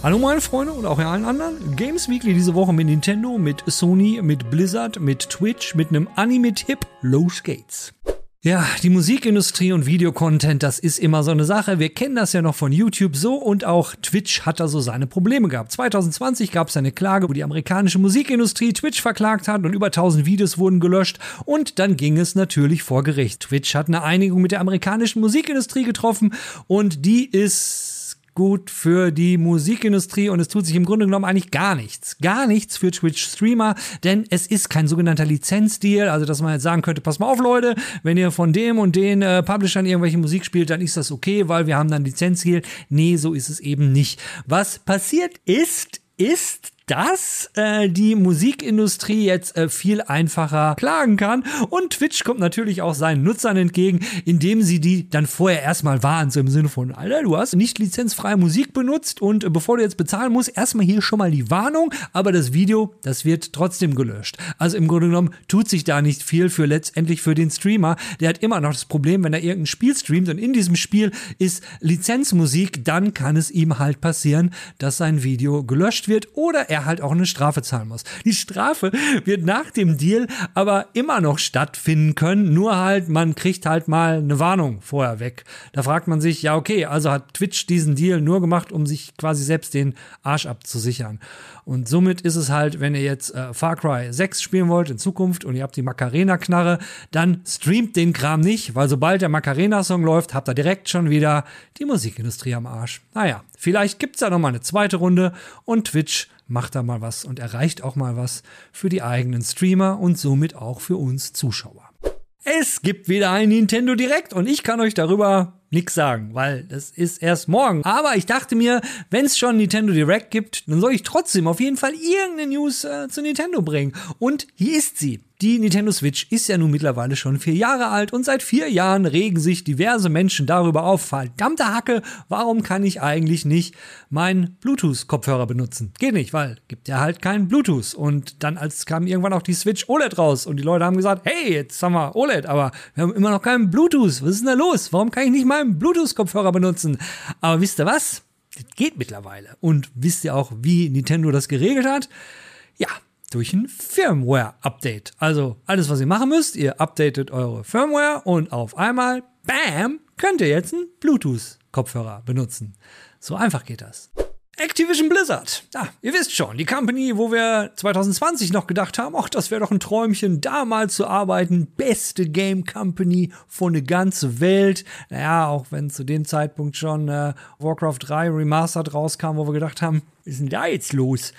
Hallo meine Freunde und auch allen anderen. Games Weekly diese Woche mit Nintendo, mit Sony, mit Blizzard, mit Twitch, mit einem Anime-Tipp. Los geht's. Ja, die Musikindustrie und Videocontent, das ist immer so eine Sache. Wir kennen das ja noch von YouTube so und auch Twitch hat da so seine Probleme gehabt. 2020 gab es eine Klage, wo die amerikanische Musikindustrie Twitch verklagt hat und über 1000 Videos wurden gelöscht und dann ging es natürlich vor Gericht. Twitch hat eine Einigung mit der amerikanischen Musikindustrie getroffen und die ist gut für die Musikindustrie und es tut sich im Grunde genommen eigentlich gar nichts. Gar nichts für Twitch-Streamer, denn es ist kein sogenannter Lizenzdeal, also dass man jetzt sagen könnte, pass mal auf Leute, wenn ihr von dem und den äh, Publishern irgendwelche Musik spielt, dann ist das okay, weil wir haben dann Lizenzdeal. Nee, so ist es eben nicht. Was passiert ist, ist, dass äh, die Musikindustrie jetzt äh, viel einfacher klagen kann. Und Twitch kommt natürlich auch seinen Nutzern entgegen, indem sie die dann vorher erstmal warnen, so im Sinne von, Alter, du hast nicht lizenzfreie Musik benutzt und äh, bevor du jetzt bezahlen musst, erstmal hier schon mal die Warnung, aber das Video, das wird trotzdem gelöscht. Also im Grunde genommen tut sich da nicht viel für letztendlich für den Streamer. Der hat immer noch das Problem, wenn er irgendein Spiel streamt und in diesem Spiel ist Lizenzmusik, dann kann es ihm halt passieren, dass sein Video gelöscht wird oder er er halt auch eine Strafe zahlen muss. Die Strafe wird nach dem Deal aber immer noch stattfinden können, nur halt, man kriegt halt mal eine Warnung vorher weg. Da fragt man sich, ja, okay, also hat Twitch diesen Deal nur gemacht, um sich quasi selbst den Arsch abzusichern. Und somit ist es halt, wenn ihr jetzt äh, Far Cry 6 spielen wollt in Zukunft und ihr habt die Macarena-Knarre, dann streamt den Kram nicht, weil sobald der Macarena-Song läuft, habt ihr direkt schon wieder die Musikindustrie am Arsch. Naja, vielleicht gibt's da noch mal eine zweite Runde und Twitch macht da mal was und erreicht auch mal was für die eigenen Streamer und somit auch für uns Zuschauer. Es gibt wieder ein Nintendo Direct und ich kann euch darüber nichts sagen, weil das ist erst morgen. Aber ich dachte mir, wenn es schon Nintendo Direct gibt, dann soll ich trotzdem auf jeden Fall irgendeine News äh, zu Nintendo bringen. Und hier ist sie. Die Nintendo Switch ist ja nun mittlerweile schon vier Jahre alt und seit vier Jahren regen sich diverse Menschen darüber auf. Verdammte Hacke, warum kann ich eigentlich nicht meinen Bluetooth-Kopfhörer benutzen? Geht nicht, weil gibt ja halt keinen Bluetooth. Und dann als kam irgendwann auch die Switch OLED raus und die Leute haben gesagt, hey, jetzt haben wir OLED, aber wir haben immer noch keinen Bluetooth. Was ist denn da los? Warum kann ich nicht meinen Bluetooth-Kopfhörer benutzen? Aber wisst ihr was? Das geht mittlerweile. Und wisst ihr auch, wie Nintendo das geregelt hat? Ja, durch ein Firmware-Update. Also alles, was ihr machen müsst, ihr updatet eure Firmware und auf einmal, bam, könnt ihr jetzt einen Bluetooth-Kopfhörer benutzen. So einfach geht das. Activision Blizzard. Ja, ihr wisst schon, die Company, wo wir 2020 noch gedacht haben, ach, das wäre doch ein Träumchen, da mal zu arbeiten. Beste Game Company von der ganzen Welt. Naja, auch wenn zu dem Zeitpunkt schon äh, Warcraft 3 Remastered rauskam, wo wir gedacht haben, ist denn da jetzt los?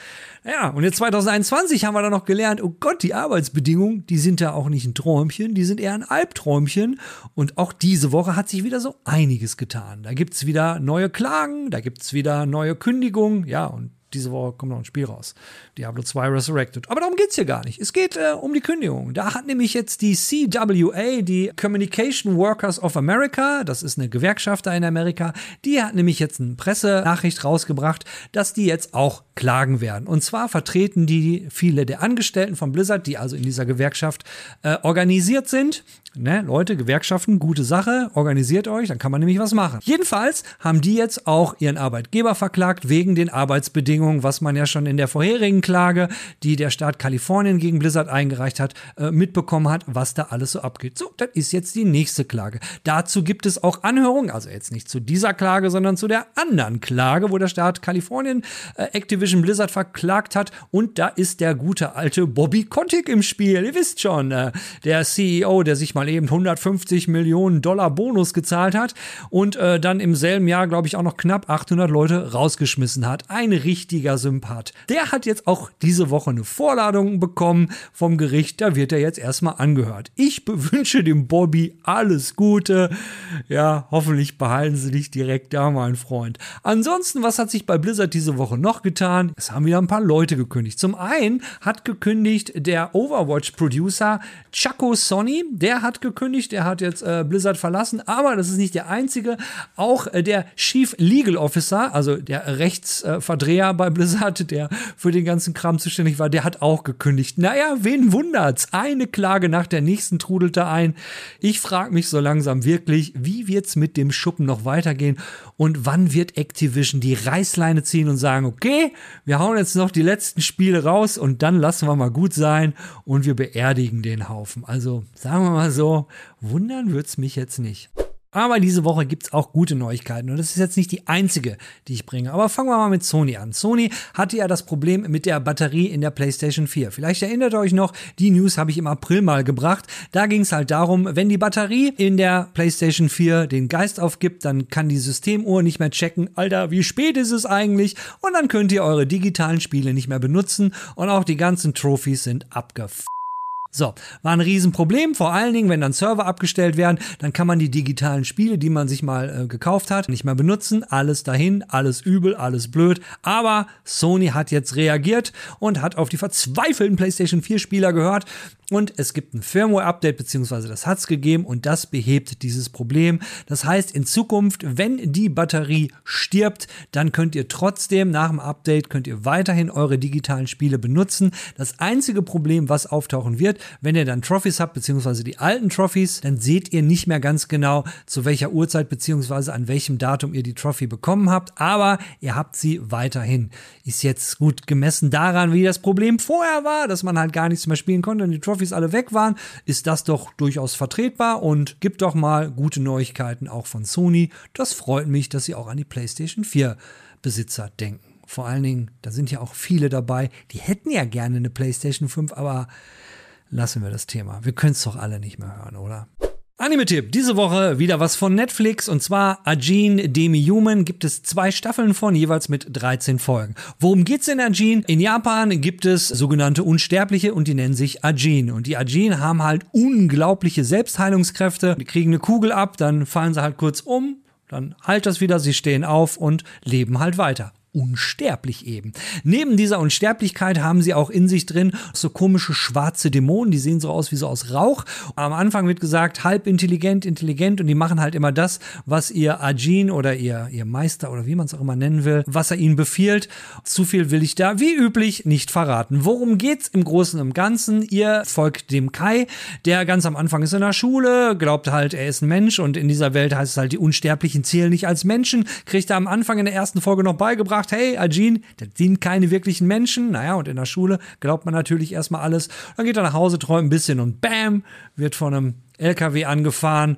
Ja, und jetzt 2021 haben wir dann noch gelernt, oh Gott, die Arbeitsbedingungen, die sind da auch nicht ein Träumchen, die sind eher ein Albträumchen. Und auch diese Woche hat sich wieder so einiges getan. Da gibt's wieder neue Klagen, da gibt's wieder neue Kündigungen, ja, und diese Woche kommt noch ein Spiel raus. Diablo 2 Resurrected. Aber darum geht's hier gar nicht. Es geht äh, um die Kündigung. Da hat nämlich jetzt die CWA, die Communication Workers of America, das ist eine Gewerkschaft da in Amerika, die hat nämlich jetzt eine Pressenachricht rausgebracht, dass die jetzt auch klagen werden. Und zwar vertreten die viele der Angestellten von Blizzard, die also in dieser Gewerkschaft äh, organisiert sind. Ne, Leute, Gewerkschaften, gute Sache, organisiert euch, dann kann man nämlich was machen. Jedenfalls haben die jetzt auch ihren Arbeitgeber verklagt wegen den Arbeitsbedingungen, was man ja schon in der vorherigen Klage, die der Staat Kalifornien gegen Blizzard eingereicht hat, äh, mitbekommen hat, was da alles so abgeht. So, das ist jetzt die nächste Klage. Dazu gibt es auch Anhörungen, also jetzt nicht zu dieser Klage, sondern zu der anderen Klage, wo der Staat Kalifornien äh, Activision Blizzard verklagt hat und da ist der gute alte Bobby Kotick im Spiel. Ihr wisst schon, äh, der CEO, der sich mal mal eben 150 Millionen Dollar Bonus gezahlt hat und äh, dann im selben Jahr, glaube ich, auch noch knapp 800 Leute rausgeschmissen hat. Ein richtig richtiger Sympath. Der hat jetzt auch diese Woche eine Vorladung bekommen vom Gericht. Da wird er jetzt erstmal angehört. Ich wünsche dem Bobby alles Gute. Ja, hoffentlich behalten sie dich direkt da, mein Freund. Ansonsten, was hat sich bei Blizzard diese Woche noch getan? Es haben wieder ein paar Leute gekündigt. Zum einen hat gekündigt der Overwatch-Producer Chaco Sonny. Der hat gekündigt. Der hat jetzt äh, Blizzard verlassen. Aber das ist nicht der einzige. Auch äh, der Chief Legal Officer, also der Rechtsverdreher bei Blizzard, der für den ganzen Kram zuständig war, der hat auch gekündigt. Naja, wen wundert's? Eine Klage nach der nächsten trudelte ein. Ich frage mich so langsam wirklich, wie wird's mit dem Schuppen noch weitergehen und wann wird Activision die Reißleine ziehen und sagen, okay, wir hauen jetzt noch die letzten Spiele raus und dann lassen wir mal gut sein und wir beerdigen den Haufen. Also sagen wir mal so, wundern wird's mich jetzt nicht. Aber diese Woche gibt's auch gute Neuigkeiten und das ist jetzt nicht die einzige, die ich bringe. Aber fangen wir mal mit Sony an. Sony hatte ja das Problem mit der Batterie in der PlayStation 4. Vielleicht erinnert ihr euch noch, die News habe ich im April mal gebracht. Da ging's halt darum, wenn die Batterie in der PlayStation 4 den Geist aufgibt, dann kann die Systemuhr nicht mehr checken, Alter, wie spät ist es eigentlich? Und dann könnt ihr eure digitalen Spiele nicht mehr benutzen und auch die ganzen Trophys sind abgefuckt. So, war ein Riesenproblem, vor allen Dingen, wenn dann Server abgestellt werden, dann kann man die digitalen Spiele, die man sich mal äh, gekauft hat, nicht mehr benutzen. Alles dahin, alles übel, alles blöd. Aber Sony hat jetzt reagiert und hat auf die verzweifelten PlayStation 4 Spieler gehört und es gibt ein Firmware-Update, beziehungsweise das hat es gegeben und das behebt dieses Problem. Das heißt, in Zukunft, wenn die Batterie stirbt, dann könnt ihr trotzdem nach dem Update, könnt ihr weiterhin eure digitalen Spiele benutzen. Das einzige Problem, was auftauchen wird, wenn ihr dann Trophies habt, beziehungsweise die alten Trophies, dann seht ihr nicht mehr ganz genau, zu welcher Uhrzeit, beziehungsweise an welchem Datum ihr die Trophy bekommen habt, aber ihr habt sie weiterhin. Ist jetzt gut gemessen daran, wie das Problem vorher war, dass man halt gar nichts mehr spielen konnte und die Trophy Trophys alle weg waren, ist das doch durchaus vertretbar und gibt doch mal gute Neuigkeiten auch von Sony. Das freut mich, dass sie auch an die PlayStation 4 Besitzer denken. Vor allen Dingen, da sind ja auch viele dabei, die hätten ja gerne eine PlayStation 5, aber lassen wir das Thema. Wir können es doch alle nicht mehr hören, oder? Anime-Tipp. Diese Woche wieder was von Netflix und zwar Ajin Demi-Human gibt es zwei Staffeln von, jeweils mit 13 Folgen. Worum geht's in Ajin? In Japan gibt es sogenannte Unsterbliche und die nennen sich Ajin. Und die Ajin haben halt unglaubliche Selbstheilungskräfte. Die kriegen eine Kugel ab, dann fallen sie halt kurz um, dann halt das wieder, sie stehen auf und leben halt weiter unsterblich eben. Neben dieser Unsterblichkeit haben sie auch in sich drin so komische schwarze Dämonen, die sehen so aus wie so aus Rauch. Am Anfang wird gesagt, halb intelligent, intelligent und die machen halt immer das, was ihr Ajin oder ihr, ihr Meister oder wie man es auch immer nennen will, was er ihnen befiehlt. Zu viel will ich da wie üblich nicht verraten. Worum geht's im Großen und Ganzen? Ihr folgt dem Kai, der ganz am Anfang ist in der Schule, glaubt halt, er ist ein Mensch und in dieser Welt heißt es halt, die Unsterblichen zählen nicht als Menschen, kriegt er am Anfang in der ersten Folge noch beigebracht, sagt, hey, Ajin, das sind keine wirklichen Menschen. Naja, und in der Schule glaubt man natürlich erstmal alles. Dann geht er nach Hause, träumt ein bisschen und bam, wird von einem LKW angefahren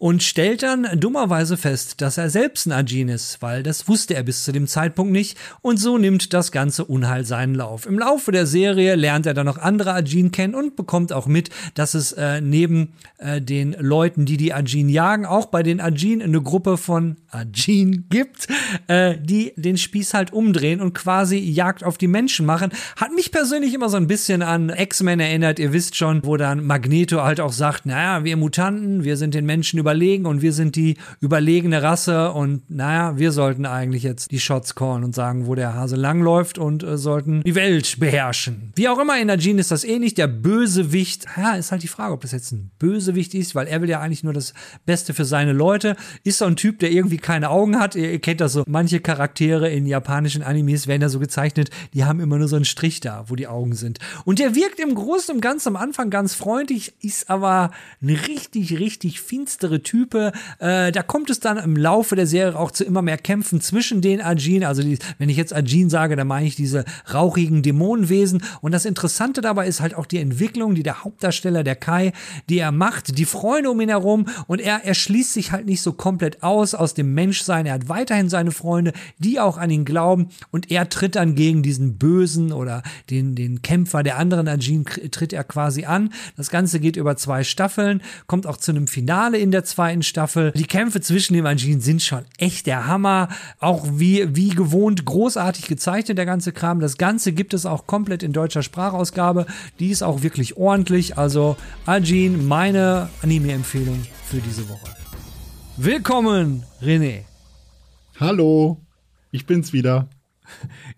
und stellt dann dummerweise fest, dass er selbst ein Ajin ist, weil das wusste er bis zu dem Zeitpunkt nicht und so nimmt das ganze Unheil seinen Lauf. Im Laufe der Serie lernt er dann noch andere Ajin kennen und bekommt auch mit, dass es äh, neben äh, den Leuten, die die Ajin jagen, auch bei den Ajin eine Gruppe von Ajin gibt, äh, die den Spieß halt umdrehen und quasi Jagd auf die Menschen machen. Hat mich persönlich immer so ein bisschen an X-Men erinnert, ihr wisst schon, wo dann Magneto halt auch sagt, naja, wir Mutanten, wir sind den Menschen über überlegen und wir sind die überlegene Rasse und naja, wir sollten eigentlich jetzt die Shots callen und sagen, wo der Hase langläuft und äh, sollten die Welt beherrschen. Wie auch immer, in der Jean ist das ähnlich. Der Bösewicht, ja, ist halt die Frage, ob das jetzt ein Bösewicht ist, weil er will ja eigentlich nur das Beste für seine Leute. Ist so ein Typ, der irgendwie keine Augen hat. Ihr, ihr kennt das so. Manche Charaktere in japanischen Animes werden ja so gezeichnet, die haben immer nur so einen Strich da, wo die Augen sind. Und der wirkt im Großen und Ganzen am Anfang ganz freundlich, ist aber eine richtig, richtig finstere Type. Äh, da kommt es dann im Laufe der Serie auch zu immer mehr Kämpfen zwischen den Ajin. Also die, wenn ich jetzt Ajin sage, dann meine ich diese rauchigen Dämonenwesen. Und das Interessante dabei ist halt auch die Entwicklung, die der Hauptdarsteller, der Kai, die er macht, die Freunde um ihn herum. Und er, er schließt sich halt nicht so komplett aus aus dem Menschsein. Er hat weiterhin seine Freunde, die auch an ihn glauben. Und er tritt dann gegen diesen Bösen oder den, den Kämpfer der anderen Ajin, tritt er quasi an. Das Ganze geht über zwei Staffeln, kommt auch zu einem Finale in der zweiten Staffel. Die Kämpfe zwischen den Maschinen sind schon echt der Hammer. Auch wie, wie gewohnt großartig gezeichnet, der ganze Kram. Das Ganze gibt es auch komplett in deutscher Sprachausgabe. Die ist auch wirklich ordentlich. Also, Ajin, meine Anime-Empfehlung für diese Woche. Willkommen, René. Hallo, ich bin's wieder.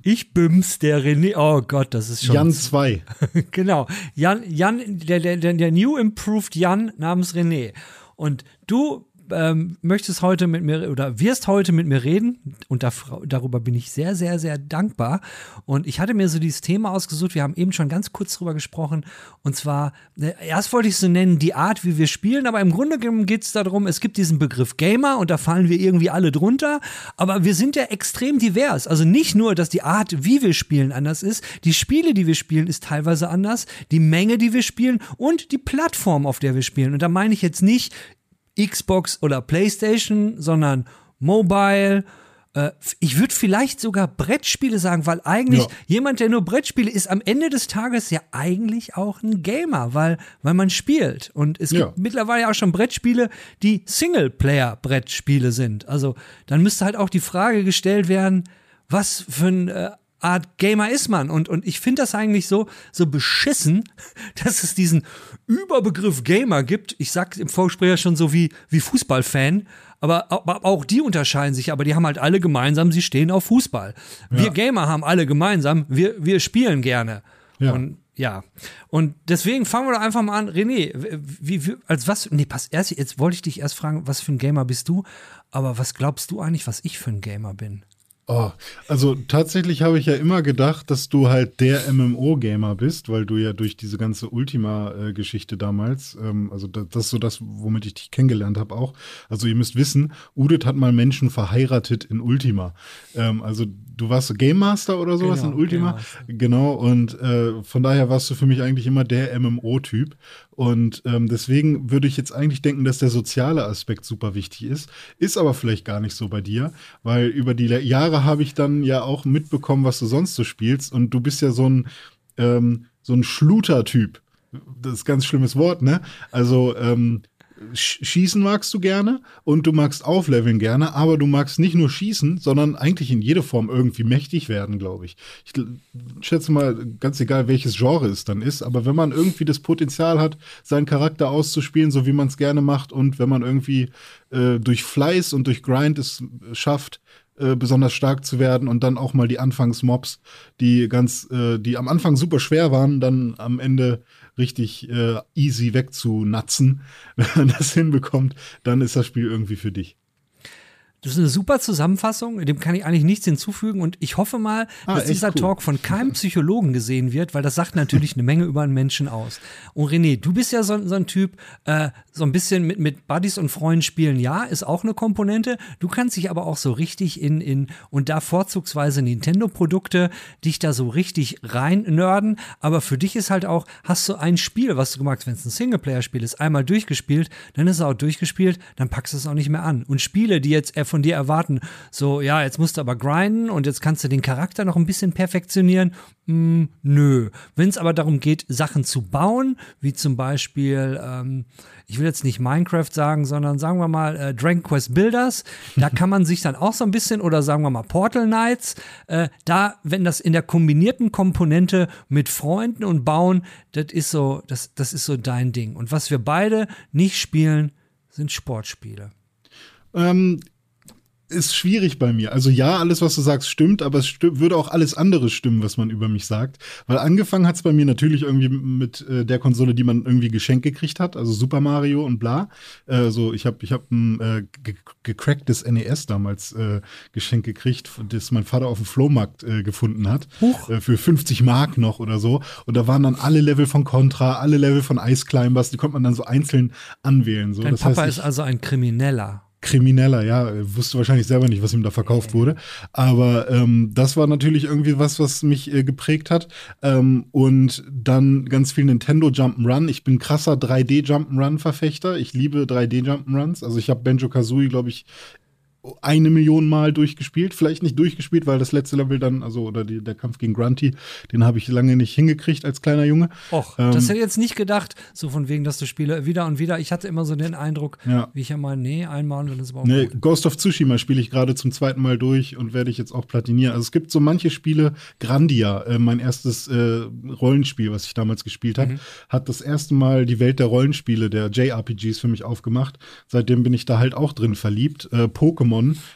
Ich bims der René. Oh Gott, das ist schon. Jan 2. genau. Jan, Jan, der, der, der New Improved Jan namens René. Und du ähm, möchtest heute mit mir oder wirst heute mit mir reden und da, darüber bin ich sehr, sehr, sehr dankbar. Und ich hatte mir so dieses Thema ausgesucht. Wir haben eben schon ganz kurz drüber gesprochen. Und zwar, äh, erst wollte ich es so nennen, die Art, wie wir spielen, aber im Grunde genommen geht es darum, es gibt diesen Begriff Gamer und da fallen wir irgendwie alle drunter. Aber wir sind ja extrem divers. Also nicht nur, dass die Art, wie wir spielen, anders ist, die Spiele, die wir spielen, ist teilweise anders, die Menge, die wir spielen und die Plattform, auf der wir spielen. Und da meine ich jetzt nicht Xbox oder PlayStation, sondern Mobile. Äh, ich würde vielleicht sogar Brettspiele sagen, weil eigentlich ja. jemand, der nur Brettspiele ist, am Ende des Tages ja eigentlich auch ein Gamer, weil, weil man spielt. Und es gibt ja. mittlerweile auch schon Brettspiele, die Singleplayer-Brettspiele sind. Also dann müsste halt auch die Frage gestellt werden, was für ein äh, Art Gamer ist man. Und, und ich finde das eigentlich so, so beschissen, dass es diesen Überbegriff Gamer gibt. Ich sag im Vorgespräch schon so wie, wie Fußballfan. Aber, aber auch die unterscheiden sich, aber die haben halt alle gemeinsam, sie stehen auf Fußball. Wir Gamer haben alle gemeinsam, wir, wir spielen gerne. Ja. Und ja. Und deswegen fangen wir doch einfach mal an. René, wie, wie, als was, nee, pass, erst, jetzt wollte ich dich erst fragen, was für ein Gamer bist du? Aber was glaubst du eigentlich, was ich für ein Gamer bin? Oh, also tatsächlich habe ich ja immer gedacht, dass du halt der MMO-Gamer bist, weil du ja durch diese ganze Ultima-Geschichte damals, ähm, also das, das, ist so das, womit ich dich kennengelernt habe auch. Also ihr müsst wissen, Udit hat mal Menschen verheiratet in Ultima. Ähm, also du warst so Game Master oder sowas genau, in Ultima. Genau, und äh, von daher warst du für mich eigentlich immer der MMO-Typ. Und ähm, deswegen würde ich jetzt eigentlich denken, dass der soziale Aspekt super wichtig ist. Ist aber vielleicht gar nicht so bei dir, weil über die Jahre habe ich dann ja auch mitbekommen, was du sonst so spielst. Und du bist ja so ein, ähm, so ein Schluter-Typ. Das ist ein ganz schlimmes Wort, ne? Also, ähm, Schießen magst du gerne und du magst Aufleveln gerne, aber du magst nicht nur Schießen, sondern eigentlich in jeder Form irgendwie mächtig werden, glaube ich. Ich schätze mal, ganz egal welches Genre es dann ist, aber wenn man irgendwie das Potenzial hat, seinen Charakter auszuspielen, so wie man es gerne macht und wenn man irgendwie äh, durch Fleiß und durch Grind es schafft, äh, besonders stark zu werden und dann auch mal die Anfangsmobs, die ganz, äh, die am Anfang super schwer waren, dann am Ende richtig äh, easy wegzunatzen. Wenn man das hinbekommt, dann ist das Spiel irgendwie für dich. Das ist eine super Zusammenfassung, dem kann ich eigentlich nichts hinzufügen und ich hoffe mal, ah, dass dieser cool. Talk von keinem Psychologen gesehen wird, weil das sagt natürlich eine Menge über einen Menschen aus. Und René, du bist ja so, so ein Typ, äh, so ein bisschen mit, mit Buddies und Freunden spielen, ja, ist auch eine Komponente. Du kannst dich aber auch so richtig in, in und da vorzugsweise Nintendo-Produkte, dich da so richtig rein nörden, aber für dich ist halt auch, hast du ein Spiel, was du gemacht hast, wenn es ein Singleplayer-Spiel ist, einmal durchgespielt, dann ist es auch durchgespielt, dann packst du es auch nicht mehr an. Und Spiele, die jetzt von dir erwarten. So, ja, jetzt musst du aber grinden und jetzt kannst du den Charakter noch ein bisschen perfektionieren. Mm, nö. Wenn es aber darum geht, Sachen zu bauen, wie zum Beispiel, ähm, ich will jetzt nicht Minecraft sagen, sondern sagen wir mal äh, Dragon Quest Builders, da kann man sich dann auch so ein bisschen, oder sagen wir mal Portal Knights, äh, da, wenn das in der kombinierten Komponente mit Freunden und Bauen, das ist so, das, das ist so dein Ding. Und was wir beide nicht spielen, sind Sportspiele. Ähm, ist schwierig bei mir. Also ja, alles, was du sagst, stimmt, aber es stimmt, würde auch alles andere stimmen, was man über mich sagt. Weil angefangen hat es bei mir natürlich irgendwie mit äh, der Konsole, die man irgendwie geschenkt gekriegt hat, also Super Mario und bla. Äh, so, ich habe ich hab ein äh, ge gecracktes NES damals äh, geschenkt gekriegt, das mein Vater auf dem Flohmarkt äh, gefunden hat. Huch. Äh, für 50 Mark noch oder so. Und da waren dann alle Level von Contra, alle Level von Ice Climbers, die konnte man dann so einzeln anwählen. So. Dein das Papa heißt, ist also ein Krimineller. Krimineller, ja, wusste wahrscheinlich selber nicht, was ihm da verkauft wurde. Aber ähm, das war natürlich irgendwie was, was mich äh, geprägt hat. Ähm, und dann ganz viel Nintendo Jump'n'Run. Ich bin krasser 3D Jump'n'Run-Verfechter. Ich liebe 3D Jump'n'Runs. Also ich habe Benjo Kazooie, glaube ich, eine Million Mal durchgespielt. Vielleicht nicht durchgespielt, weil das letzte Level dann, also oder die, der Kampf gegen Grunty, den habe ich lange nicht hingekriegt als kleiner Junge. Och, ähm, das hätte ich jetzt nicht gedacht, so von wegen, dass du Spiele wieder und wieder. Ich hatte immer so den Eindruck, ja. wie ich ja mal, nee, einmal und dann ist überhaupt nee, gut. Ghost of Tsushima spiele ich gerade zum zweiten Mal durch und werde ich jetzt auch platinieren. Also es gibt so manche Spiele, Grandia, äh, mein erstes äh, Rollenspiel, was ich damals gespielt habe, mhm. hat das erste Mal die Welt der Rollenspiele, der JRPGs für mich aufgemacht. Seitdem bin ich da halt auch drin verliebt. Äh, Pokémon,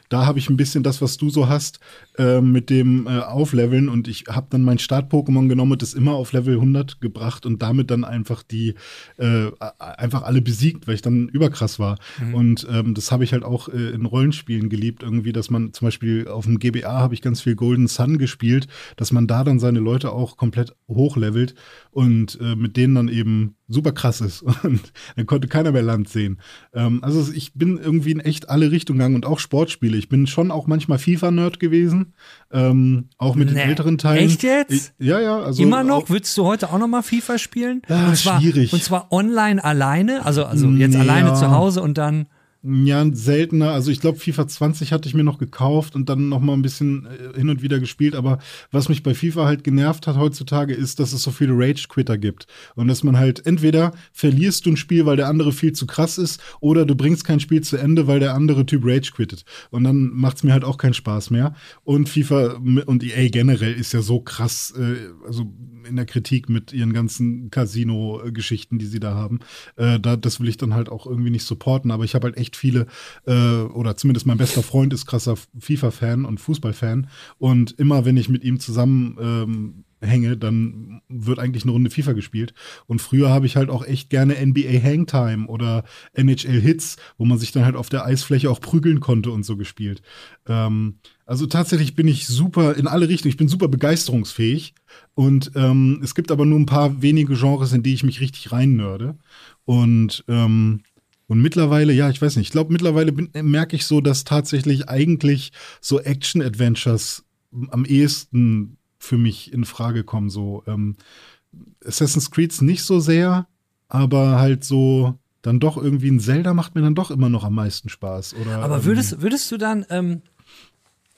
da habe ich ein bisschen das, was du so hast, äh, mit dem äh, Aufleveln und ich habe dann mein Start-Pokémon genommen und das immer auf Level 100 gebracht und damit dann einfach die, äh, einfach alle besiegt, weil ich dann überkrass war. Mhm. Und ähm, das habe ich halt auch äh, in Rollenspielen geliebt, irgendwie, dass man zum Beispiel auf dem GBA habe ich ganz viel Golden Sun gespielt, dass man da dann seine Leute auch komplett hochlevelt und äh, mit denen dann eben super krass ist. Und dann konnte keiner mehr Land sehen. Ähm, also ich bin irgendwie in echt alle Richtungen gegangen und auch Sportspiele. Ich bin schon auch manchmal FIFA-Nerd gewesen, ähm, auch mit nee. den älteren Teilen. Echt jetzt? Ich, ja, ja. Also Immer noch? Würdest du heute auch noch mal FIFA spielen? Ja, und zwar, schwierig. Und zwar online alleine, also, also jetzt ja. alleine zu Hause und dann ja, seltener. Also ich glaube, FIFA 20 hatte ich mir noch gekauft und dann noch mal ein bisschen äh, hin und wieder gespielt. Aber was mich bei FIFA halt genervt hat heutzutage, ist, dass es so viele Rage-Quitter gibt. Und dass man halt entweder verlierst du ein Spiel, weil der andere viel zu krass ist, oder du bringst kein Spiel zu Ende, weil der andere Typ Rage quittet. Und dann macht es mir halt auch keinen Spaß mehr. Und FIFA und EA generell ist ja so krass, äh, also in der Kritik mit ihren ganzen Casino-Geschichten, die sie da haben. Äh, da, das will ich dann halt auch irgendwie nicht supporten. Aber ich habe halt echt viele, äh, oder zumindest mein bester Freund ist krasser FIFA-Fan und Fußball-Fan. Und immer wenn ich mit ihm zusammen ähm, hänge, dann wird eigentlich eine Runde FIFA gespielt. Und früher habe ich halt auch echt gerne NBA Hangtime oder NHL Hits, wo man sich dann halt auf der Eisfläche auch prügeln konnte und so gespielt. Ähm, also tatsächlich bin ich super in alle Richtungen, ich bin super begeisterungsfähig. Und ähm, es gibt aber nur ein paar wenige Genres, in die ich mich richtig reinnörde. Und ähm, und mittlerweile, ja, ich weiß nicht, ich glaube, mittlerweile merke ich so, dass tatsächlich eigentlich so Action-Adventures am ehesten für mich in Frage kommen. So ähm, Assassin's Creed nicht so sehr, aber halt so dann doch irgendwie ein Zelda macht mir dann doch immer noch am meisten Spaß. Oder, aber würdest, ähm, würdest du dann, ähm,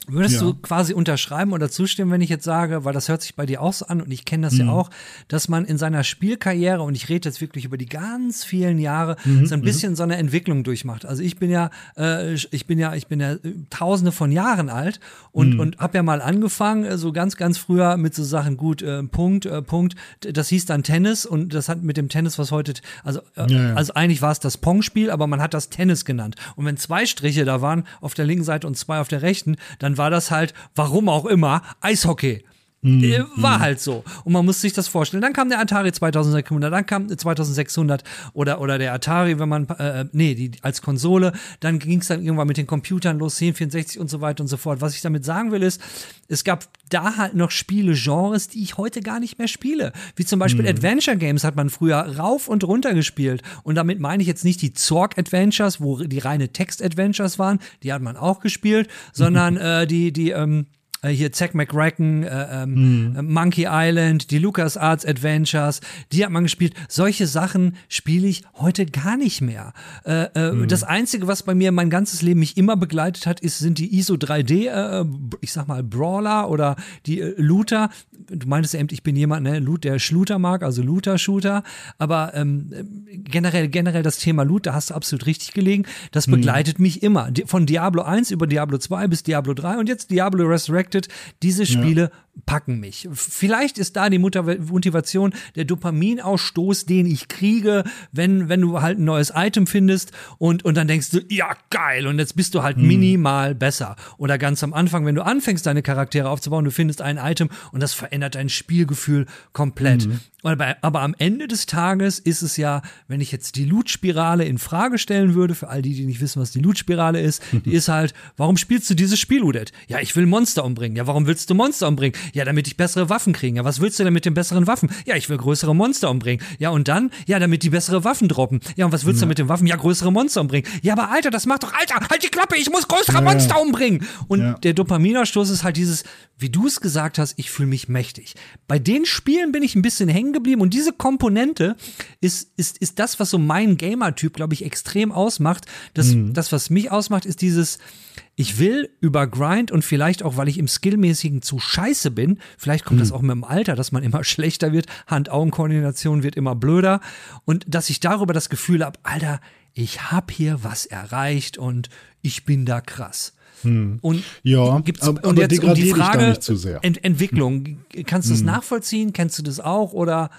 Würdest ja. du quasi unterschreiben oder zustimmen, wenn ich jetzt sage, weil das hört sich bei dir auch so an und ich kenne das mhm. ja auch, dass man in seiner Spielkarriere, und ich rede jetzt wirklich über die ganz vielen Jahre, mhm. so ein mhm. bisschen so eine Entwicklung durchmacht. Also ich bin ja, äh, ich bin ja, ich bin ja äh, tausende von Jahren alt und, mhm. und habe ja mal angefangen, äh, so ganz, ganz früher mit so Sachen, gut, äh, Punkt, äh, Punkt, das hieß dann Tennis und das hat mit dem Tennis, was heute, also, äh, ja, ja. also eigentlich war es das Pong-Spiel, aber man hat das Tennis genannt. Und wenn zwei Striche da waren, auf der linken Seite und zwei auf der rechten, dann war das halt, warum auch immer, Eishockey. Mhm. War halt so. Und man muss sich das vorstellen. Dann kam der Atari 2600, dann kam 2600 oder, oder der Atari, wenn man, äh, nee, die, als Konsole. Dann ging es dann irgendwann mit den Computern los, 1064 und so weiter und so fort. Was ich damit sagen will, ist, es gab da halt noch Spiele, Genres, die ich heute gar nicht mehr spiele. Wie zum Beispiel mhm. Adventure Games hat man früher rauf und runter gespielt. Und damit meine ich jetzt nicht die Zork Adventures, wo die reine Text-Adventures waren, die hat man auch gespielt, sondern äh, die, die, ähm, äh, hier Zack McRacken, äh, ähm, mhm. Monkey Island, die LucasArts Adventures, die hat man gespielt. Solche Sachen spiele ich heute gar nicht mehr. Äh, äh, mhm. Das Einzige, was bei mir mein ganzes Leben mich immer begleitet hat, ist, sind die ISO 3D, äh, ich sag mal Brawler oder die äh, Looter. Du meintest eben, ich bin jemand, ne, Loot, der Shooter mag, also Looter-Shooter. Aber ähm, generell, generell das Thema Loot, da hast du absolut richtig gelegen. Das mhm. begleitet mhm. mich immer. Von Diablo 1 über Diablo 2 bis Diablo 3 und jetzt Diablo Resurrection Distracted. Diese Spiele ja. packen mich. Vielleicht ist da die Motivation der Dopaminausstoß, den ich kriege, wenn, wenn du halt ein neues Item findest und, und dann denkst du, ja, geil, und jetzt bist du halt hm. minimal besser. Oder ganz am Anfang, wenn du anfängst, deine Charaktere aufzubauen, du findest ein Item und das verändert dein Spielgefühl komplett. Hm. Aber, aber am Ende des Tages ist es ja, wenn ich jetzt die Loot-Spirale in Frage stellen würde, für all die, die nicht wissen, was die Loot-Spirale ist, die ist halt, warum spielst du dieses Spiel, Udet? Ja, ich will Monster umbringen. Ja, warum willst du Monster umbringen? Ja, damit ich bessere Waffen kriege. Ja, was willst du denn mit den besseren Waffen? Ja, ich will größere Monster umbringen. Ja, und dann? Ja, damit die bessere Waffen droppen. Ja, und was willst ja. du mit den Waffen? Ja, größere Monster umbringen. Ja, aber Alter, das macht doch, Alter, halt die Klappe, ich muss größere ja, Monster umbringen. Und der Dopaminausstoß ist halt dieses, wie du es gesagt hast, ich fühle mich mächtig. Bei den Spielen bin ich ein bisschen hängen geblieben und diese Komponente ist, ist, ist das, was so mein Gamer-Typ, glaube ich, extrem ausmacht. Das, mhm. das, was mich ausmacht, ist dieses, ich will über Grind und vielleicht auch, weil ich im Skillmäßigen zu scheiße bin, vielleicht kommt hm. das auch mit dem Alter, dass man immer schlechter wird, Hand-Augen-Koordination wird immer blöder und dass ich darüber das Gefühl habe, Alter, ich habe hier was erreicht und ich bin da krass. Hm. Und ja, gibt's, aber, und jetzt um die Frage Ent Entwicklung, kannst du das hm. nachvollziehen? Kennst du das auch oder?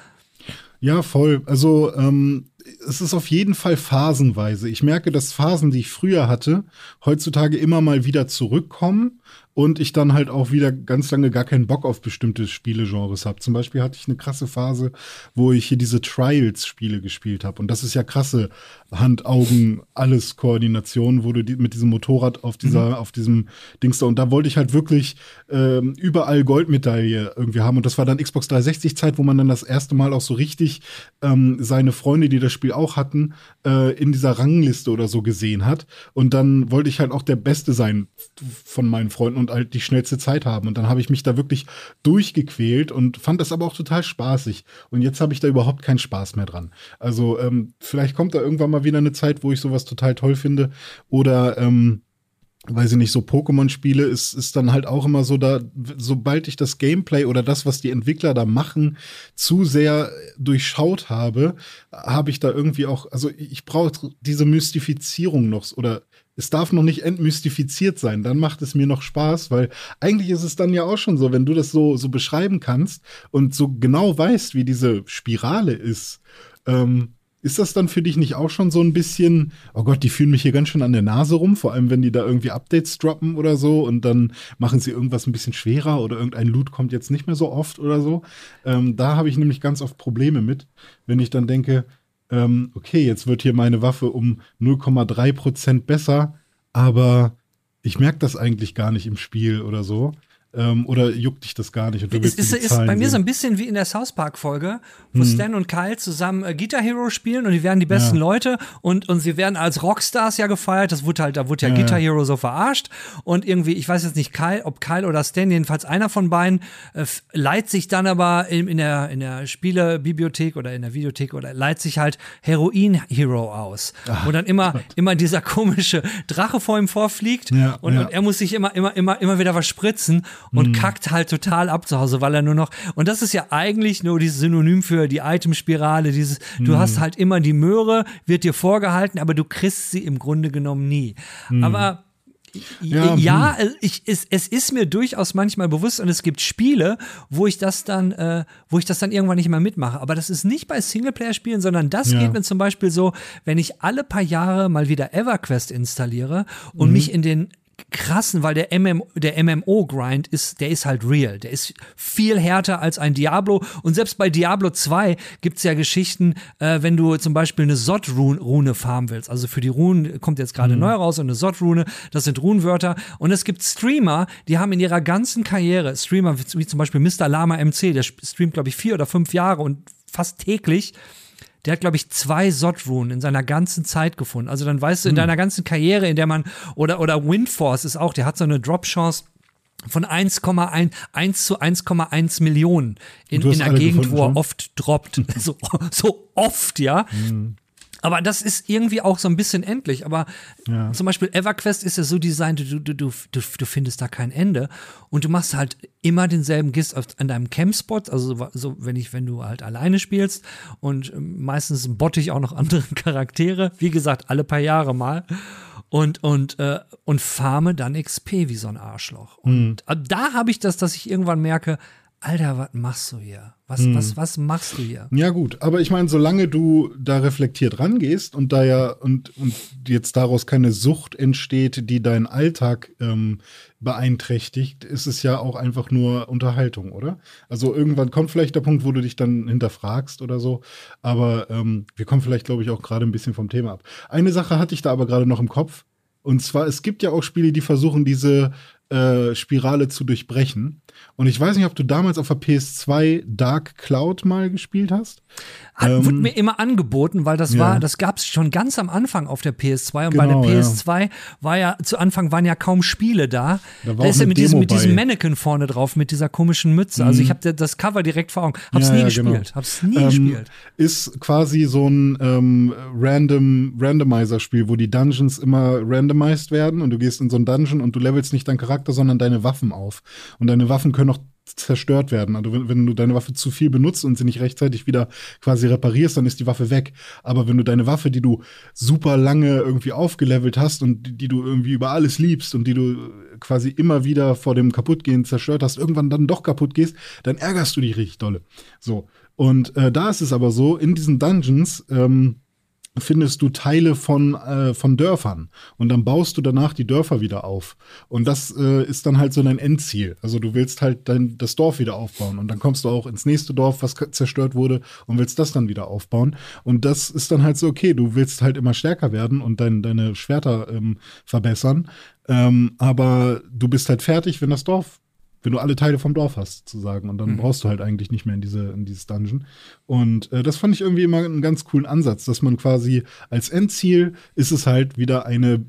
Ja, voll. Also ähm, es ist auf jeden Fall phasenweise. Ich merke, dass Phasen, die ich früher hatte, heutzutage immer mal wieder zurückkommen und ich dann halt auch wieder ganz lange gar keinen Bock auf bestimmte Spielegenres habe. Zum Beispiel hatte ich eine krasse Phase, wo ich hier diese Trials-Spiele gespielt habe. Und das ist ja krasse Hand, Augen, alles Koordination, wo du die, mit diesem Motorrad auf dieser, mhm. auf diesem Dings da. Und da wollte ich halt wirklich ähm, überall Goldmedaille irgendwie haben. Und das war dann Xbox 360-Zeit, wo man dann das erste Mal auch so richtig ähm, seine Freunde, die das Spiel auch hatten, äh, in dieser Rangliste oder so gesehen hat. Und dann wollte ich halt auch der Beste sein von meinen Freunden und halt die schnellste Zeit haben. Und dann habe ich mich da wirklich durchgequält und fand das aber auch total spaßig. Und jetzt habe ich da überhaupt keinen Spaß mehr dran. Also ähm, vielleicht kommt da irgendwann mal wieder eine Zeit, wo ich sowas total toll finde. Oder ähm, weiß ich nicht, so Pokémon-Spiele ist, ist dann halt auch immer so, da, sobald ich das Gameplay oder das, was die Entwickler da machen, zu sehr durchschaut habe, habe ich da irgendwie auch, also ich brauche diese Mystifizierung noch oder es darf noch nicht entmystifiziert sein, dann macht es mir noch Spaß, weil eigentlich ist es dann ja auch schon so, wenn du das so, so beschreiben kannst und so genau weißt, wie diese Spirale ist, ähm, ist das dann für dich nicht auch schon so ein bisschen, oh Gott, die fühlen mich hier ganz schön an der Nase rum, vor allem wenn die da irgendwie Updates droppen oder so und dann machen sie irgendwas ein bisschen schwerer oder irgendein Loot kommt jetzt nicht mehr so oft oder so. Ähm, da habe ich nämlich ganz oft Probleme mit, wenn ich dann denke, ähm, okay, jetzt wird hier meine Waffe um 0,3 Prozent besser, aber ich merke das eigentlich gar nicht im Spiel oder so. Ähm, oder juckt dich das gar nicht? Und du es ist, ist bei mir sehen. so ein bisschen wie in der South Park-Folge, wo hm. Stan und Kyle zusammen äh, Guitar Hero spielen und die werden die besten ja. Leute und, und sie werden als Rockstars ja gefeiert. Das wurde halt, da wurde ja, ja Guitar Hero so verarscht. Und irgendwie, ich weiß jetzt nicht, Kyle, ob Kyle oder Stan, jedenfalls einer von beiden, äh, leiht sich dann aber in, in der, in der Spielebibliothek oder in der Videothek oder leiht sich halt Heroin Hero aus. Ach, wo dann immer, immer dieser komische Drache vor ihm vorfliegt ja, und, und er muss sich immer, immer, immer, immer wieder was spritzen und mhm. kackt halt total ab zu Hause, weil er nur noch, und das ist ja eigentlich nur dieses Synonym für die Itemspirale, dieses, mhm. du hast halt immer die Möhre, wird dir vorgehalten, aber du kriegst sie im Grunde genommen nie. Mhm. Aber ja, ja hm. ich, es, es ist mir durchaus manchmal bewusst und es gibt Spiele, wo ich das dann, äh, wo ich das dann irgendwann nicht mehr mitmache. Aber das ist nicht bei Singleplayer-Spielen, sondern das ja. geht mir zum Beispiel so, wenn ich alle paar Jahre mal wieder EverQuest installiere und mhm. mich in den krassen, weil der, MM, der MMO-Grind ist, der ist halt real. Der ist viel härter als ein Diablo. Und selbst bei Diablo 2 gibt's ja Geschichten, äh, wenn du zum Beispiel eine Sot-Rune farmen willst. Also für die Runen kommt jetzt gerade mhm. neu raus und eine Sot-Rune, das sind Runenwörter. Und es gibt Streamer, die haben in ihrer ganzen Karriere, Streamer wie zum Beispiel Mr. Lama MC, der streamt, glaube ich, vier oder fünf Jahre und fast täglich der hat, glaube ich, zwei Sot-Runen in seiner ganzen Zeit gefunden. Also dann weißt du, in hm. deiner ganzen Karriere, in der man, oder, oder Windforce ist auch, der hat so eine Drop-Chance von 1,1 1 zu 1,1 Millionen in, in einer Gegend, wo er schon? oft droppt. so, so oft, ja. Mhm. Aber das ist irgendwie auch so ein bisschen endlich. Aber ja. zum Beispiel EverQuest ist ja so designt, du, du, du, du, findest da kein Ende. Und du machst halt immer denselben Gist an deinem Campspot. Also so, wenn ich, wenn du halt alleine spielst und ähm, meistens botte ich auch noch andere Charaktere. Wie gesagt, alle paar Jahre mal. Und, und, äh, und farme dann XP wie so ein Arschloch. Und mhm. da habe ich das, dass ich irgendwann merke, Alter, was machst du hier? Was, hm. was, was machst du hier? Ja, gut, aber ich meine, solange du da reflektiert rangehst und da ja und, und jetzt daraus keine Sucht entsteht, die deinen Alltag ähm, beeinträchtigt, ist es ja auch einfach nur Unterhaltung, oder? Also irgendwann kommt vielleicht der Punkt, wo du dich dann hinterfragst oder so. Aber ähm, wir kommen vielleicht, glaube ich, auch gerade ein bisschen vom Thema ab. Eine Sache hatte ich da aber gerade noch im Kopf. Und zwar, es gibt ja auch Spiele, die versuchen, diese äh, Spirale zu durchbrechen. Und ich weiß nicht, ob du damals auf der PS2 Dark Cloud mal gespielt hast. Hat, ähm, wurde mir immer angeboten, weil das ja. war, das gab es schon ganz am Anfang auf der PS2 und genau, bei der PS2 ja. war ja zu Anfang waren ja kaum Spiele da. Da, da ist ja mit diesem, mit diesem Mannequin vorne drauf mit dieser komischen Mütze. Also ich mhm. habe das Cover direkt vor Augen. Hab's ja, nie gespielt. Genau. Hab's nie ähm, gespielt. Ist quasi so ein ähm, random Randomizer-Spiel, wo die Dungeons immer randomized werden und du gehst in so ein Dungeon und du levelst nicht deinen Charakter, sondern deine Waffen auf. Und deine Waffen können auch zerstört werden. Also wenn, wenn, du deine Waffe zu viel benutzt und sie nicht rechtzeitig wieder quasi reparierst, dann ist die Waffe weg. Aber wenn du deine Waffe, die du super lange irgendwie aufgelevelt hast und die, die du irgendwie über alles liebst und die du quasi immer wieder vor dem Kaputtgehen zerstört hast, irgendwann dann doch kaputt gehst, dann ärgerst du dich richtig dolle. So. Und äh, da ist es aber so, in diesen Dungeons, ähm, findest du Teile von, äh, von Dörfern und dann baust du danach die Dörfer wieder auf. Und das äh, ist dann halt so dein Endziel. Also du willst halt dein, das Dorf wieder aufbauen und dann kommst du auch ins nächste Dorf, was zerstört wurde und willst das dann wieder aufbauen. Und das ist dann halt so, okay, du willst halt immer stärker werden und dein, deine Schwerter ähm, verbessern. Ähm, aber du bist halt fertig, wenn das Dorf wenn du alle Teile vom Dorf hast, zu sagen. Und dann mhm. brauchst du halt eigentlich nicht mehr in, diese, in dieses Dungeon. Und äh, das fand ich irgendwie immer einen ganz coolen Ansatz, dass man quasi als Endziel ist es halt wieder eine,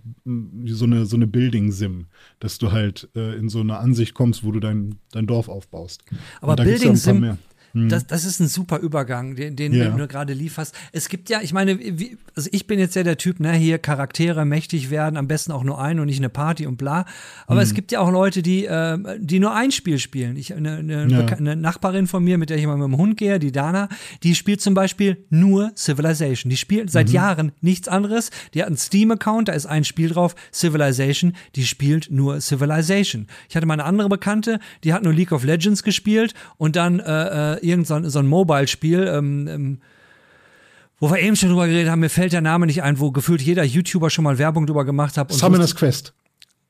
so eine, so eine Building-Sim, dass du halt äh, in so eine Ansicht kommst, wo du dein, dein Dorf aufbaust. Aber Building-Sim hm. Das, das ist ein super Übergang, den, den ja. du gerade lieferst. Es gibt ja, ich meine, wie, also ich bin jetzt ja der Typ, ne, hier Charaktere mächtig werden, am besten auch nur ein und nicht eine Party und bla. Aber hm. es gibt ja auch Leute, die, äh, die nur ein Spiel spielen. Ich, eine, eine, ja. eine, Nachbarin von mir, mit der ich immer mit dem Hund gehe, die Dana, die spielt zum Beispiel nur Civilization. Die spielt seit mhm. Jahren nichts anderes. Die hat einen Steam-Account, da ist ein Spiel drauf, Civilization, die spielt nur Civilization. Ich hatte mal eine andere Bekannte, die hat nur League of Legends gespielt und dann äh, äh irgendein so ein Mobile-Spiel, ähm, ähm, wo wir eben schon drüber geredet haben, mir fällt der Name nicht ein, wo gefühlt jeder YouTuber schon mal Werbung drüber gemacht hat. Summoners Quest.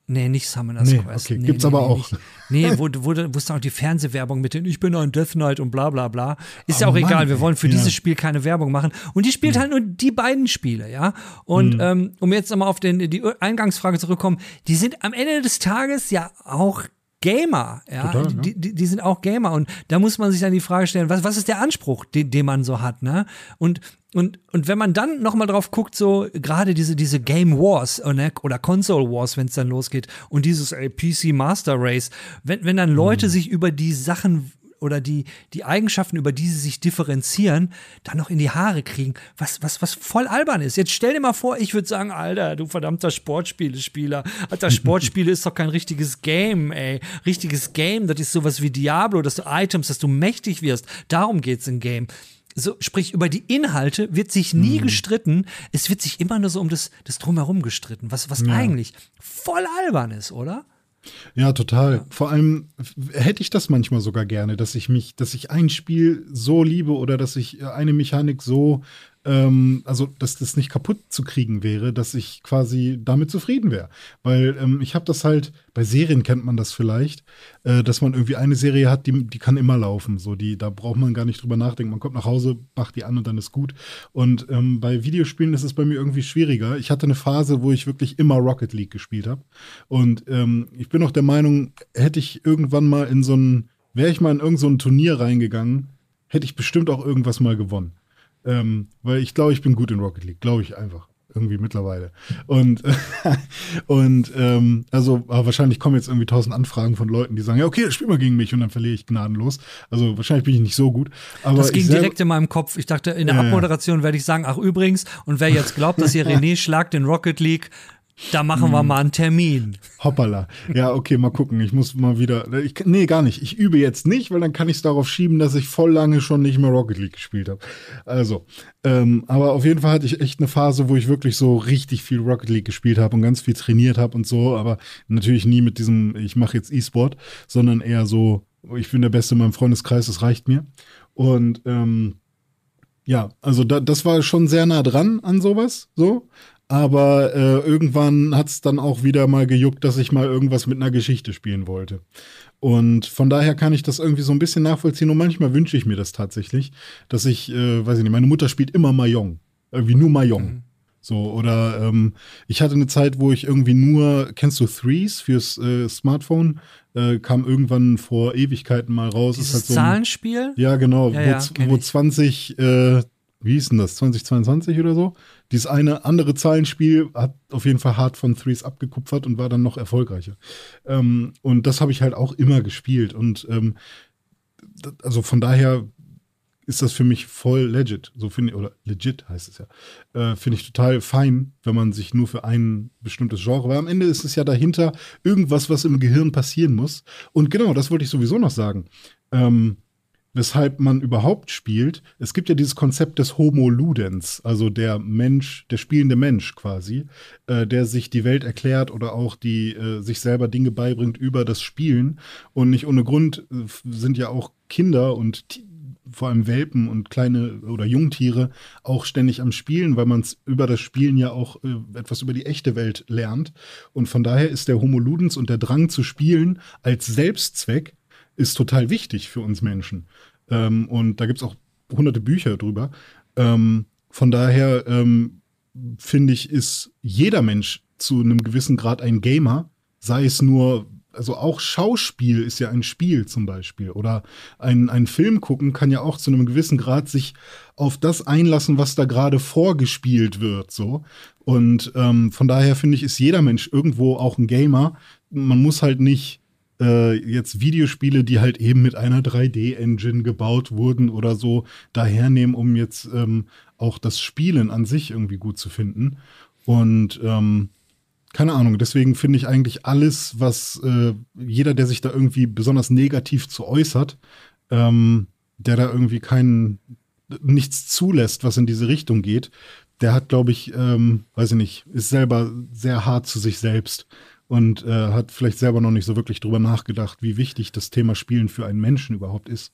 Nee, nicht Summoners nee, Quest. Okay, nee, gibt's nee, aber auch. Nicht. Nee, wo, wo, wo ist auch die Fernsehwerbung mit den Ich bin ein Death Knight und bla bla bla. Ist oh, ja auch Mann, egal, wir wollen für ja. dieses Spiel keine Werbung machen. Und die spielt ja. halt nur die beiden Spiele, ja. Und mhm. ähm, um jetzt nochmal auf den, die Eingangsfrage zurückzukommen, die sind am Ende des Tages ja auch Gamer, ja, Total, ne? die, die, die, sind auch Gamer und da muss man sich dann die Frage stellen, was, was ist der Anspruch, den, den man so hat, ne? Und und, und wenn man dann noch mal drauf guckt, so gerade diese, diese Game Wars ne, oder Console Wars, wenn es dann losgeht und dieses ey, PC Master Race, wenn, wenn dann Leute mhm. sich über die Sachen oder die, die Eigenschaften, über die sie sich differenzieren, dann noch in die Haare kriegen, was, was, was voll albern ist. Jetzt stell dir mal vor, ich würde sagen, Alter, du verdammter Sportspielespieler. Alter, Sportspiele ist doch kein richtiges Game, ey. Richtiges Game, das ist sowas wie Diablo, dass du Items, dass du mächtig wirst. Darum geht's im Game so, sprich, über die Inhalte wird sich nie mhm. gestritten. Es wird sich immer nur so um das, das Drumherum gestritten, was, was ja. eigentlich voll albern ist, oder? Ja, total. Vor allem hätte ich das manchmal sogar gerne, dass ich mich, dass ich ein Spiel so liebe oder dass ich eine Mechanik so ähm, also dass das nicht kaputt zu kriegen wäre, dass ich quasi damit zufrieden wäre. Weil ähm, ich habe das halt, bei Serien kennt man das vielleicht, äh, dass man irgendwie eine Serie hat, die, die kann immer laufen. So, die, da braucht man gar nicht drüber nachdenken. Man kommt nach Hause, macht die an und dann ist gut. Und ähm, bei Videospielen ist es bei mir irgendwie schwieriger. Ich hatte eine Phase, wo ich wirklich immer Rocket League gespielt habe. Und ähm, ich bin auch der Meinung, hätte ich irgendwann mal in so ein, wäre ich mal in irgendein so Turnier reingegangen, hätte ich bestimmt auch irgendwas mal gewonnen. Ähm, weil ich glaube, ich bin gut in Rocket League, glaube ich einfach. Irgendwie mittlerweile. Und, und ähm, also wahrscheinlich kommen jetzt irgendwie tausend Anfragen von Leuten, die sagen, ja, okay, spiel mal gegen mich und dann verliere ich gnadenlos. Also wahrscheinlich bin ich nicht so gut. Aber das ging direkt in meinem Kopf. Ich dachte, in der äh, Abmoderation werde ich sagen, ach übrigens, und wer jetzt glaubt, dass ihr René schlagt in Rocket League, da machen hm. wir mal einen Termin. Hoppala. Ja, okay, mal gucken. Ich muss mal wieder. Ich, nee, gar nicht. Ich übe jetzt nicht, weil dann kann ich es darauf schieben, dass ich voll lange schon nicht mehr Rocket League gespielt habe. Also, ähm, aber auf jeden Fall hatte ich echt eine Phase, wo ich wirklich so richtig viel Rocket League gespielt habe und ganz viel trainiert habe und so. Aber natürlich nie mit diesem, ich mache jetzt E-Sport, sondern eher so, ich bin der Beste in meinem Freundeskreis, das reicht mir. Und ähm, ja, also da, das war schon sehr nah dran an sowas, so aber äh, irgendwann hat es dann auch wieder mal gejuckt, dass ich mal irgendwas mit einer Geschichte spielen wollte. Und von daher kann ich das irgendwie so ein bisschen nachvollziehen und manchmal wünsche ich mir das tatsächlich, dass ich, äh, weiß ich nicht, meine Mutter spielt immer Mahjong. Irgendwie nur Mahjong. Mhm. So, oder ähm, ich hatte eine Zeit, wo ich irgendwie nur, kennst du Threes fürs äh, Smartphone? Äh, kam irgendwann vor Ewigkeiten mal raus. Dieses ist halt so ein, Zahlenspiel? Ja, genau, ja, ja, wo, wo 20, äh, wie hieß denn das, 2022 oder so? Dieses eine andere Zahlenspiel hat auf jeden Fall hart von Threes abgekupfert und war dann noch erfolgreicher. Ähm, und das habe ich halt auch immer gespielt. Und ähm, also von daher ist das für mich voll legit. So finde ich, oder legit heißt es ja. Äh, finde ich total fein, wenn man sich nur für ein bestimmtes Genre, weil am Ende ist es ja dahinter irgendwas, was im Gehirn passieren muss. Und genau, das wollte ich sowieso noch sagen. Ähm, weshalb man überhaupt spielt. Es gibt ja dieses Konzept des Homo Ludens, also der Mensch, der spielende Mensch quasi, äh, der sich die Welt erklärt oder auch die äh, sich selber Dinge beibringt über das Spielen. Und nicht ohne Grund äh, sind ja auch Kinder und vor allem Welpen und kleine oder Jungtiere auch ständig am Spielen, weil man über das Spielen ja auch äh, etwas über die echte Welt lernt. Und von daher ist der Homo Ludens und der Drang zu spielen als Selbstzweck ist total wichtig für uns Menschen. Ähm, und da gibt es auch hunderte Bücher drüber. Ähm, von daher ähm, finde ich, ist jeder Mensch zu einem gewissen Grad ein Gamer, sei es nur also auch Schauspiel ist ja ein Spiel zum Beispiel. Oder ein, ein Film gucken kann ja auch zu einem gewissen Grad sich auf das einlassen, was da gerade vorgespielt wird. So. Und ähm, von daher finde ich, ist jeder Mensch irgendwo auch ein Gamer. Man muss halt nicht äh, jetzt Videospiele, die halt eben mit einer 3D-Engine gebaut wurden oder so, dahernehmen, um jetzt ähm, auch das Spielen an sich irgendwie gut zu finden. Und ähm, keine Ahnung, deswegen finde ich eigentlich alles, was äh, jeder, der sich da irgendwie besonders negativ zu äußert, ähm, der da irgendwie keinen, nichts zulässt, was in diese Richtung geht, der hat, glaube ich, ähm, weiß ich nicht, ist selber sehr hart zu sich selbst und äh, hat vielleicht selber noch nicht so wirklich drüber nachgedacht, wie wichtig das Thema Spielen für einen Menschen überhaupt ist.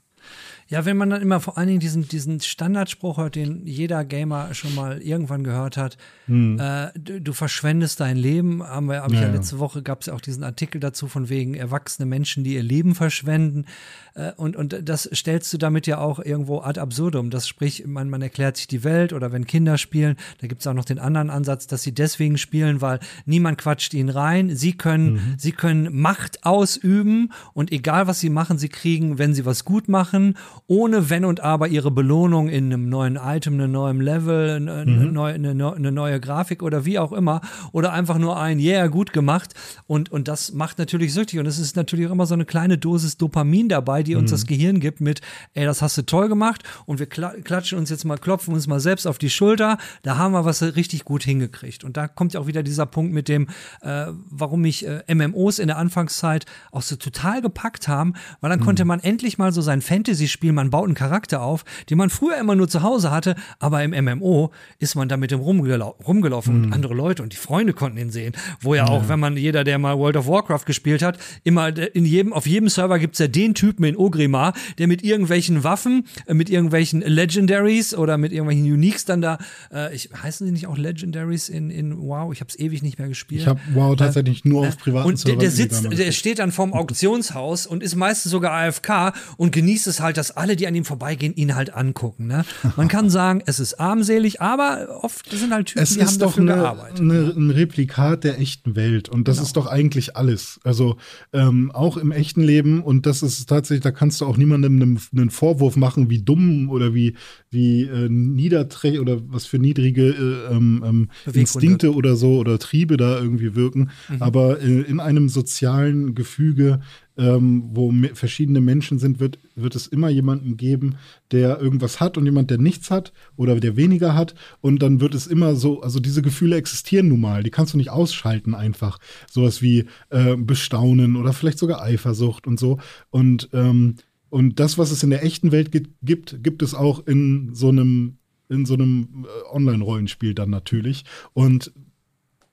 Ja, wenn man dann immer vor allen Dingen diesen, diesen Standardspruch hört, den jeder Gamer schon mal irgendwann gehört hat, hm. äh, du, du, verschwendest dein Leben, haben wir, hab ja, ich ja letzte Woche gab es ja auch diesen Artikel dazu von wegen erwachsene Menschen, die ihr Leben verschwenden. Äh, und, und das stellst du damit ja auch irgendwo ad absurdum. Das sprich, man, man erklärt sich die Welt oder wenn Kinder spielen, da gibt es auch noch den anderen Ansatz, dass sie deswegen spielen, weil niemand quatscht ihnen rein. Sie können, mhm. sie können Macht ausüben und egal was sie machen, sie kriegen, wenn sie was gut machen ohne Wenn und Aber ihre Belohnung in einem neuen Item, einem neuen Level, eine, mhm. neue, eine, eine, neue Grafik oder wie auch immer. Oder einfach nur ein Yeah, gut gemacht. Und, und das macht natürlich süchtig. Und es ist natürlich auch immer so eine kleine Dosis Dopamin dabei, die uns mhm. das Gehirn gibt mit, ey, das hast du toll gemacht. Und wir klatschen uns jetzt mal, klopfen uns mal selbst auf die Schulter. Da haben wir was richtig gut hingekriegt. Und da kommt ja auch wieder dieser Punkt mit dem, äh, warum mich äh, MMOs in der Anfangszeit auch so total gepackt haben, weil dann mhm. konnte man endlich mal so sein Fantasy-Spiel Spiel, man baut einen Charakter auf, den man früher immer nur zu Hause hatte, aber im MMO ist man da mit dem rumgelau rumgelaufen mhm. und andere Leute und die Freunde konnten ihn sehen. Wo ja, ja auch, wenn man, jeder, der mal World of Warcraft gespielt hat, immer in jedem, auf jedem Server gibt es ja den Typen in Ogrimar, der mit irgendwelchen Waffen, äh, mit irgendwelchen Legendaries oder mit irgendwelchen Uniques dann da, äh, ich, heißen sie nicht auch Legendaries in, in WoW? Ich habe es ewig nicht mehr gespielt. Ich habe WoW äh, tatsächlich äh, nur auf privaten Und der, der sitzt, der steht dann vorm Auktionshaus und ist meistens sogar AFK und genießt es halt, dass alle, die an ihm vorbeigehen, ihn halt angucken. Ne? Man kann sagen, es ist armselig, aber oft sind halt Typen, es die haben dafür eine, gearbeitet. Eine, ein Replikat der echten Welt und das genau. ist doch eigentlich alles. Also ähm, auch im echten Leben und das ist tatsächlich, da kannst du auch niemandem einen, einen Vorwurf machen, wie dumm oder wie, wie äh, niederträchtig oder was für niedrige äh, ähm, ähm Instinkte oder so oder Triebe da irgendwie wirken. Mhm. Aber äh, in einem sozialen Gefüge ähm, wo verschiedene Menschen sind, wird, wird es immer jemanden geben, der irgendwas hat und jemand, der nichts hat oder der weniger hat. Und dann wird es immer so, also diese Gefühle existieren nun mal, die kannst du nicht ausschalten einfach. Sowas wie äh, Bestaunen oder vielleicht sogar Eifersucht und so. Und, ähm, und das, was es in der echten Welt gibt, gibt es auch in so einem in so einem äh, Online-Rollenspiel dann natürlich. Und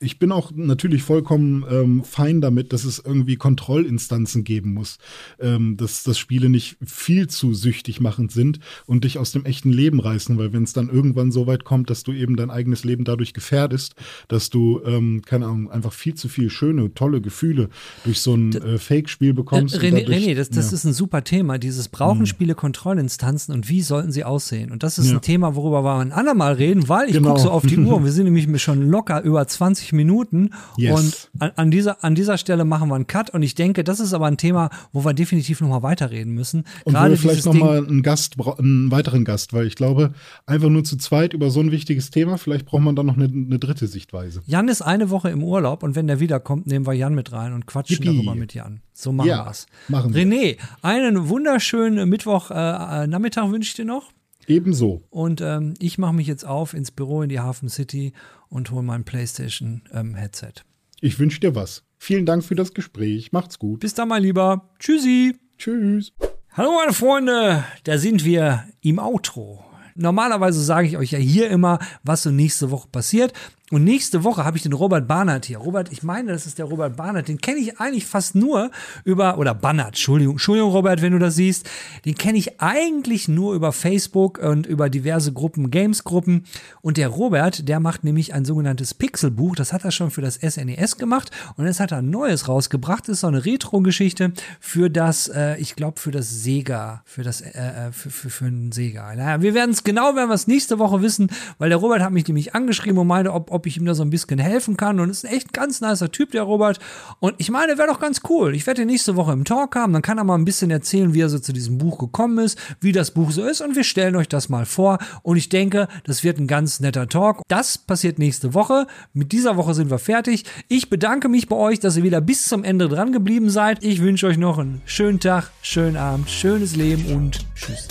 ich bin auch natürlich vollkommen ähm, fein damit, dass es irgendwie Kontrollinstanzen geben muss, ähm, dass, dass Spiele nicht viel zu süchtig machend sind und dich aus dem echten Leben reißen, weil wenn es dann irgendwann so weit kommt, dass du eben dein eigenes Leben dadurch gefährdest, dass du, ähm, keine Ahnung, einfach viel zu viel schöne, tolle Gefühle durch so ein äh, Fake-Spiel bekommst. Äh, René, dadurch, René, das, das ja. ist ein super Thema. Dieses brauchen Mhm. Spiele Kontrollinstanzen und wie sollten sie aussehen? Und das ist Ja. ein Thema, worüber wir ein andermal reden, weil ich Genau. gucke so auf die Uhr und wir sind nämlich schon locker über 20 Minuten. Yes. Und an, an, dieser, an dieser Stelle machen wir einen Cut. Und ich denke, das ist aber ein Thema, wo wir definitiv nochmal weiterreden müssen. Und wo Gerade wir vielleicht nochmal einen Gast, einen weiteren Gast, weil ich glaube, einfach nur zu zweit über so ein wichtiges Thema, vielleicht braucht man dann noch eine, eine dritte Sichtweise. Jan ist eine Woche im Urlaub und wenn der wiederkommt, nehmen wir Jan mit rein und quatschen Yippie. darüber mit Jan. So machen Ja, wir's. machen wir. René, einen wunderschönen Mittwochnachmittag äh, Nachmittag wünsche ich dir noch. Ebenso. Und ähm, ich mache mich jetzt auf ins Büro in die Hafen City und hole mein PlayStation-Headset. Ich wünsche dir was. Vielen Dank für das Gespräch. Macht's gut. Bis dann, mein Lieber. Tschüssi. Tschüss. Hallo, meine Freunde. Da sind wir im Outro. Normalerweise sage ich euch ja hier immer, was so nächste Woche passiert. Und nächste Woche habe ich den Robert Barnard hier. Robert, ich meine, das ist der Robert Barnard. Den kenne ich eigentlich fast nur über, oder Barnard, Entschuldigung, Entschuldigung, Robert, wenn du das siehst. Den kenne ich eigentlich nur über Facebook und über diverse Gruppen, Games-Gruppen. Und der Robert, der macht nämlich ein sogenanntes Pixelbuch. Das hat er schon für das SNES gemacht. Und jetzt hat er ein neues rausgebracht. Das ist so eine Retro-Geschichte für das, äh, ich glaube, für das Sega, für das, äh, äh, für, für, für einen Sega. Naja, wir werden es genau, werden wir es nächste Woche wissen, weil der Robert hat mich nämlich angeschrieben und meinte, ob, ob ich ihm da so ein bisschen helfen kann. Und ist ein echt ganz nicer Typ, der Robert. Und ich meine, wäre doch ganz cool. Ich werde ihn nächste Woche im Talk haben. Dann kann er mal ein bisschen erzählen, wie er so zu diesem Buch gekommen ist, wie das Buch so ist. Und wir stellen euch das mal vor. Und ich denke, das wird ein ganz netter Talk. Das passiert nächste Woche. Mit dieser Woche sind wir fertig. Ich bedanke mich bei euch, dass ihr wieder bis zum Ende dran geblieben seid. Ich wünsche euch noch einen schönen Tag, schönen Abend, schönes Leben und tschüss.